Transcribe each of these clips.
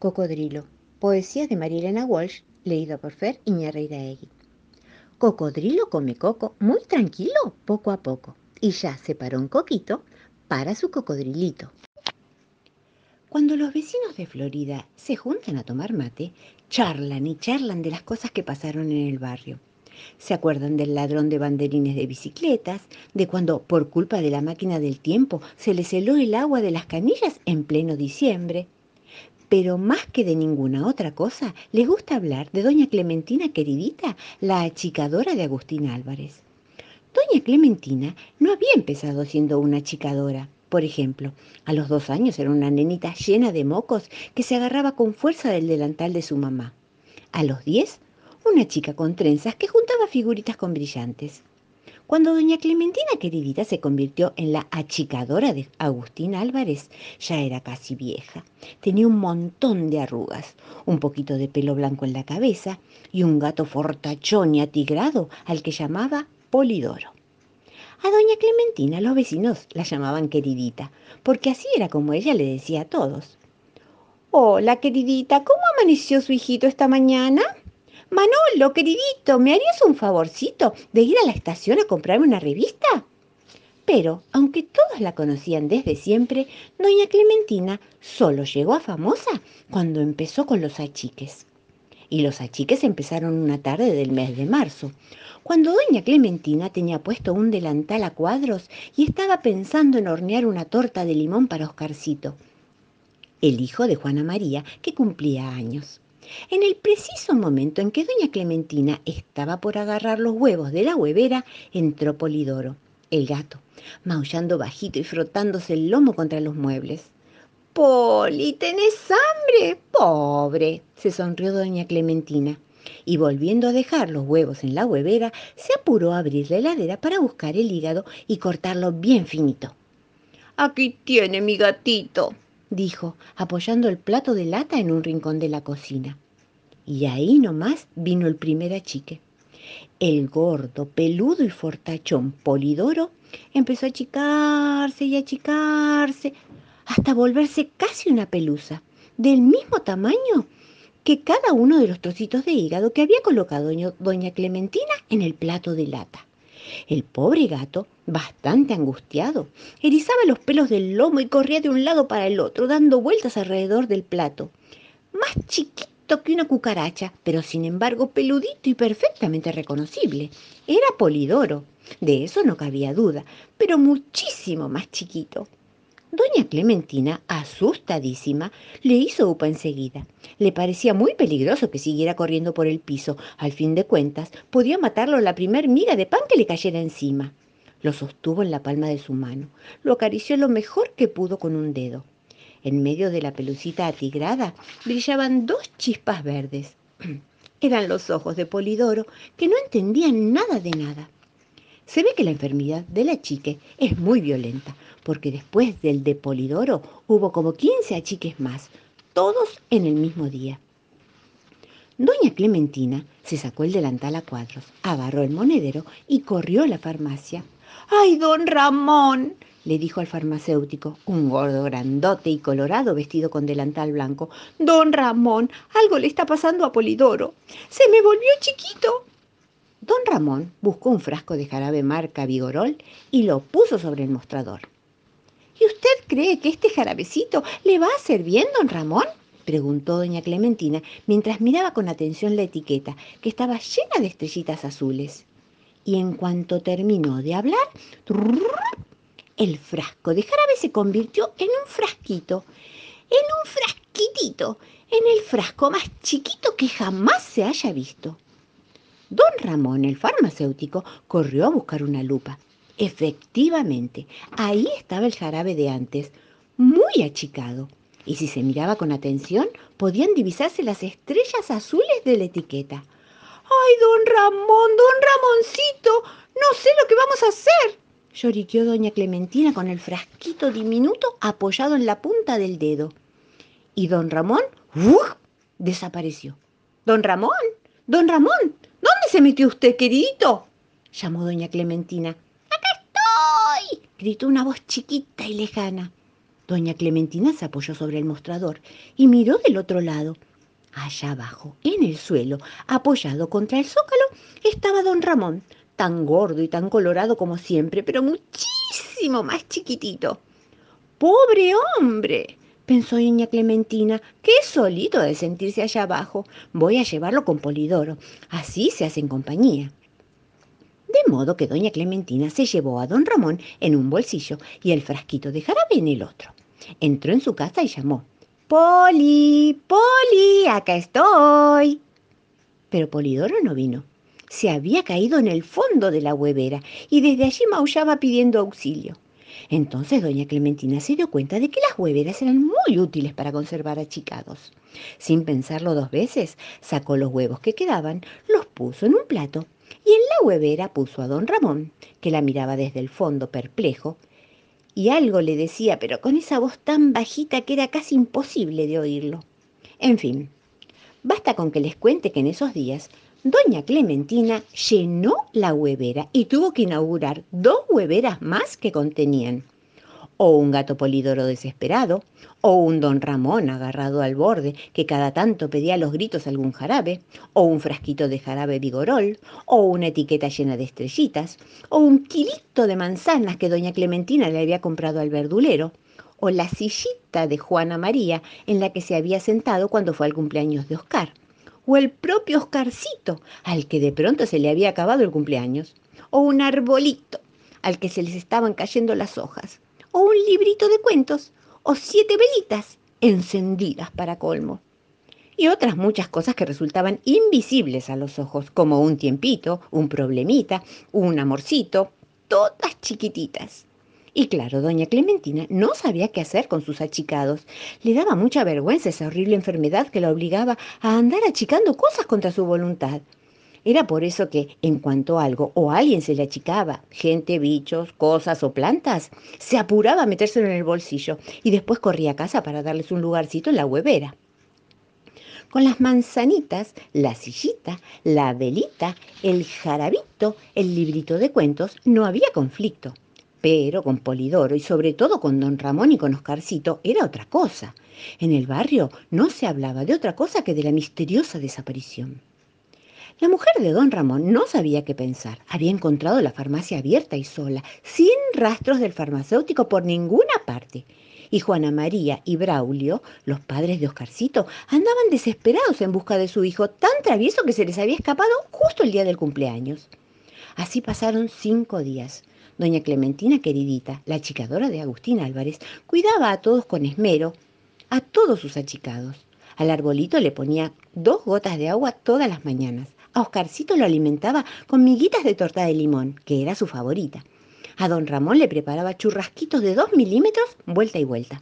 Cocodrilo, poesía de María Elena Walsh, leído por Fer Iñarreiraegui. Cocodrilo come coco muy tranquilo, poco a poco, y ya separó un coquito para su cocodrilito. Cuando los vecinos de Florida se juntan a tomar mate, charlan y charlan de las cosas que pasaron en el barrio. Se acuerdan del ladrón de banderines de bicicletas, de cuando por culpa de la máquina del tiempo se les heló el agua de las canillas en pleno diciembre. Pero más que de ninguna otra cosa, les gusta hablar de doña Clementina queridita, la achicadora de Agustín Álvarez. Doña Clementina no había empezado siendo una achicadora por ejemplo, a los dos años era una nenita llena de mocos que se agarraba con fuerza del delantal de su mamá. A los diez, una chica con trenzas que juntaba figuritas con brillantes. Cuando doña Clementina queridita se convirtió en la achicadora de Agustín Álvarez, ya era casi vieja. Tenía un montón de arrugas, un poquito de pelo blanco en la cabeza y un gato fortachón y atigrado al que llamaba Polidoro. A doña Clementina los vecinos la llamaban queridita, porque así era como ella le decía a todos. Hola, queridita, ¿cómo amaneció su hijito esta mañana? Manolo, queridito, ¿me harías un favorcito de ir a la estación a comprarme una revista? Pero, aunque todos la conocían desde siempre, doña Clementina solo llegó a famosa cuando empezó con los achiques. Y los achiques empezaron una tarde del mes de marzo, cuando doña Clementina tenía puesto un delantal a cuadros y estaba pensando en hornear una torta de limón para Oscarcito, el hijo de Juana María, que cumplía años. En el preciso momento en que doña Clementina estaba por agarrar los huevos de la huevera, entró Polidoro, el gato, maullando bajito y frotándose el lomo contra los muebles. Poli, ¿tenés hambre? Pobre, se sonrió doña Clementina y volviendo a dejar los huevos en la huevera, se apuró a abrir la heladera para buscar el hígado y cortarlo bien finito. Aquí tiene mi gatito, dijo, apoyando el plato de lata en un rincón de la cocina. Y ahí nomás vino el primer achique. El gordo, peludo y fortachón Polidoro empezó a achicarse y achicarse hasta volverse casi una pelusa, del mismo tamaño que cada uno de los trocitos de hígado que había colocado doña Clementina en el plato de lata. El pobre gato, bastante angustiado, erizaba los pelos del lomo y corría de un lado para el otro, dando vueltas alrededor del plato. Más chiquito que una cucaracha, pero sin embargo peludito y perfectamente reconocible. Era Polidoro, de eso no cabía duda, pero muchísimo más chiquito. Doña Clementina, asustadísima, le hizo upa enseguida. Le parecía muy peligroso que siguiera corriendo por el piso. Al fin de cuentas, podía matarlo la primer miga de pan que le cayera encima. Lo sostuvo en la palma de su mano. Lo acarició lo mejor que pudo con un dedo. En medio de la pelucita atigrada brillaban dos chispas verdes. Eran los ojos de Polidoro, que no entendían nada de nada. Se ve que la enfermedad de la chique es muy violenta, porque después del de Polidoro hubo como 15 achiques más, todos en el mismo día. Doña Clementina se sacó el delantal a cuadros, agarró el monedero y corrió a la farmacia. ¡Ay, don Ramón! le dijo al farmacéutico, un gordo grandote y colorado vestido con delantal blanco. Don Ramón, algo le está pasando a Polidoro. Se me volvió chiquito. Don Ramón buscó un frasco de jarabe marca Vigorol y lo puso sobre el mostrador. ¿Y usted cree que este jarabecito le va a hacer bien, don Ramón? preguntó doña Clementina mientras miraba con atención la etiqueta, que estaba llena de estrellitas azules. Y en cuanto terminó de hablar, el frasco de jarabe se convirtió en un frasquito, en un frasquitito, en el frasco más chiquito que jamás se haya visto. Don Ramón, el farmacéutico, corrió a buscar una lupa. Efectivamente, ahí estaba el jarabe de antes, muy achicado. Y si se miraba con atención, podían divisarse las estrellas azules de la etiqueta. ¡Ay, don Ramón, don Ramoncito! No sé lo que vamos a hacer. Lloriqueó doña Clementina con el frasquito diminuto apoyado en la punta del dedo. Y don Ramón, ¡uf! desapareció. Don Ramón, don Ramón, ¿Dónde se metió usted, queridito? llamó doña Clementina. ¡Acá estoy! gritó una voz chiquita y lejana. Doña Clementina se apoyó sobre el mostrador y miró del otro lado. Allá abajo, en el suelo, apoyado contra el zócalo, estaba don Ramón, tan gordo y tan colorado como siempre, pero muchísimo más chiquitito. ¡Pobre hombre! Pensó doña Clementina, qué solito de sentirse allá abajo. Voy a llevarlo con Polidoro, así se hacen compañía. De modo que doña Clementina se llevó a don Ramón en un bolsillo y el frasquito de jarabe en el otro. Entró en su casa y llamó. Poli, Poli, acá estoy. Pero Polidoro no vino. Se había caído en el fondo de la huevera y desde allí maullaba pidiendo auxilio. Entonces doña Clementina se dio cuenta de que las hueveras eran muy útiles para conservar achicados. Sin pensarlo dos veces, sacó los huevos que quedaban, los puso en un plato y en la huevera puso a don Ramón, que la miraba desde el fondo perplejo, y algo le decía, pero con esa voz tan bajita que era casi imposible de oírlo. En fin, basta con que les cuente que en esos días doña Clementina llenó la huevera y tuvo que inaugurar dos hueveras más que contenían. O un gato polidoro desesperado, o un don Ramón agarrado al borde que cada tanto pedía a los gritos algún jarabe, o un frasquito de jarabe vigorol, o una etiqueta llena de estrellitas, o un kilito de manzanas que doña Clementina le había comprado al verdulero, o la sillita de Juana María en la que se había sentado cuando fue al cumpleaños de Oscar, o el propio Oscarcito, al que de pronto se le había acabado el cumpleaños, o un arbolito al que se les estaban cayendo las hojas, o un librito de cuentos, o siete velitas encendidas para colmo. Y otras muchas cosas que resultaban invisibles a los ojos, como un tiempito, un problemita, un amorcito, todas chiquititas. Y claro, doña Clementina no sabía qué hacer con sus achicados. Le daba mucha vergüenza esa horrible enfermedad que la obligaba a andar achicando cosas contra su voluntad. Era por eso que, en cuanto algo o alguien se le achicaba, gente, bichos, cosas o plantas, se apuraba a metérselo en el bolsillo y después corría a casa para darles un lugarcito en la huevera. Con las manzanitas, la sillita, la velita, el jarabito, el librito de cuentos, no había conflicto. Pero con Polidoro y sobre todo con don Ramón y con Oscarcito era otra cosa. En el barrio no se hablaba de otra cosa que de la misteriosa desaparición. La mujer de don Ramón no sabía qué pensar. Había encontrado la farmacia abierta y sola, sin rastros del farmacéutico por ninguna parte. Y Juana María y Braulio, los padres de Oscarcito, andaban desesperados en busca de su hijo, tan travieso que se les había escapado justo el día del cumpleaños. Así pasaron cinco días. Doña Clementina queridita, la achicadora de Agustín Álvarez, cuidaba a todos con esmero, a todos sus achicados. Al arbolito le ponía dos gotas de agua todas las mañanas. A Oscarcito lo alimentaba con miguitas de torta de limón, que era su favorita. A don Ramón le preparaba churrasquitos de dos milímetros, vuelta y vuelta.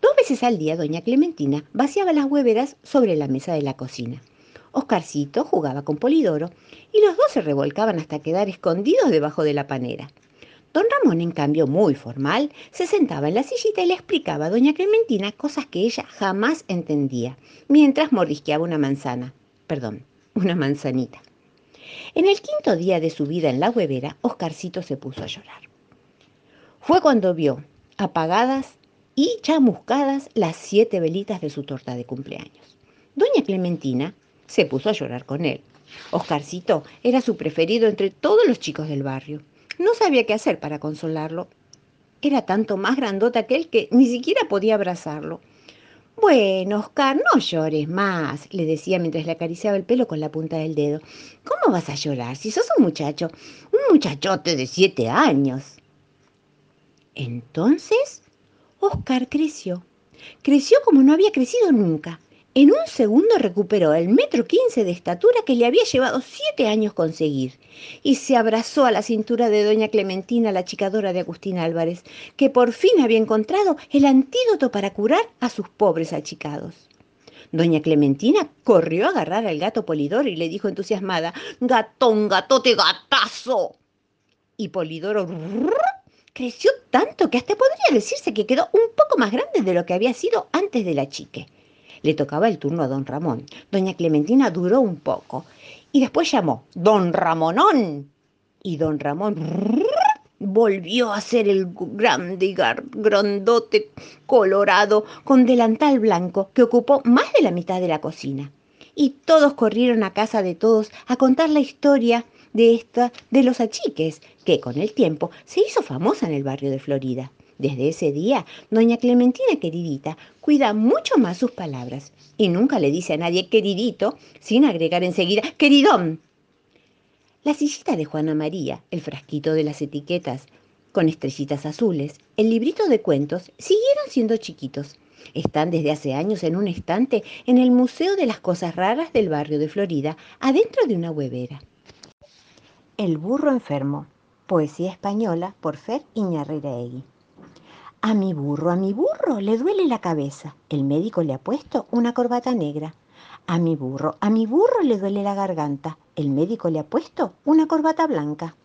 Dos veces al día, doña Clementina vaciaba las hueveras sobre la mesa de la cocina. Oscarcito jugaba con Polidoro y los dos se revolcaban hasta quedar escondidos debajo de la panera. Don Ramón, en cambio, muy formal, se sentaba en la sillita y le explicaba a doña Clementina cosas que ella jamás entendía, mientras mordisqueaba una manzana. Perdón, una manzanita. En el quinto día de su vida en la huevera, Oscarcito se puso a llorar. Fue cuando vio apagadas y chamuscadas las siete velitas de su torta de cumpleaños. Doña Clementina se puso a llorar con él. Oscarcito era su preferido entre todos los chicos del barrio. No sabía qué hacer para consolarlo. Era tanto más grandota que él que ni siquiera podía abrazarlo. Bueno, Oscar, no llores más, le decía mientras le acariciaba el pelo con la punta del dedo. ¿Cómo vas a llorar si sos un muchacho, un muchachote de siete años? Entonces, Oscar creció. Creció como no había crecido nunca. En un segundo recuperó el metro quince de estatura que le había llevado siete años conseguir y se abrazó a la cintura de doña Clementina, la achicadora de Agustín Álvarez, que por fin había encontrado el antídoto para curar a sus pobres achicados. Doña Clementina corrió a agarrar al gato Polidoro y le dijo entusiasmada, Gatón, gatote, gatazo. Y Polidoro creció tanto que hasta podría decirse que quedó un poco más grande de lo que había sido antes de la chique. Le tocaba el turno a don Ramón. Doña Clementina duró un poco y después llamó, don Ramonón. Y don Ramón volvió a ser el grande y grandote colorado con delantal blanco que ocupó más de la mitad de la cocina. Y todos corrieron a casa de todos a contar la historia de esta de los achiques, que con el tiempo se hizo famosa en el barrio de Florida. Desde ese día, doña Clementina queridita cuida mucho más sus palabras y nunca le dice a nadie queridito sin agregar enseguida queridón. La sillita de Juana María, el frasquito de las etiquetas con estrellitas azules, el librito de cuentos siguieron siendo chiquitos. Están desde hace años en un estante en el Museo de las Cosas Raras del barrio de Florida, adentro de una huevera. El burro enfermo. Poesía española por Fer Iñarreiraegui. A mi burro, a mi burro, le duele la cabeza. El médico le ha puesto una corbata negra. A mi burro, a mi burro le duele la garganta. El médico le ha puesto una corbata blanca.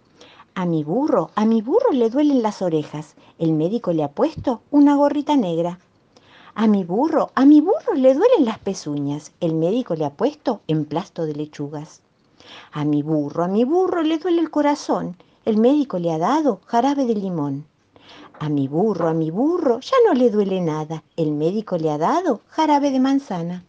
A mi burro, a mi burro le duelen las orejas. El médico le ha puesto una gorrita negra. A mi burro, a mi burro le duelen las pezuñas. El médico le ha puesto emplasto de lechugas. A mi burro, a mi burro le duele el corazón. El médico le ha dado jarabe de limón. A mi burro, a mi burro, ya no le duele nada. El médico le ha dado jarabe de manzana.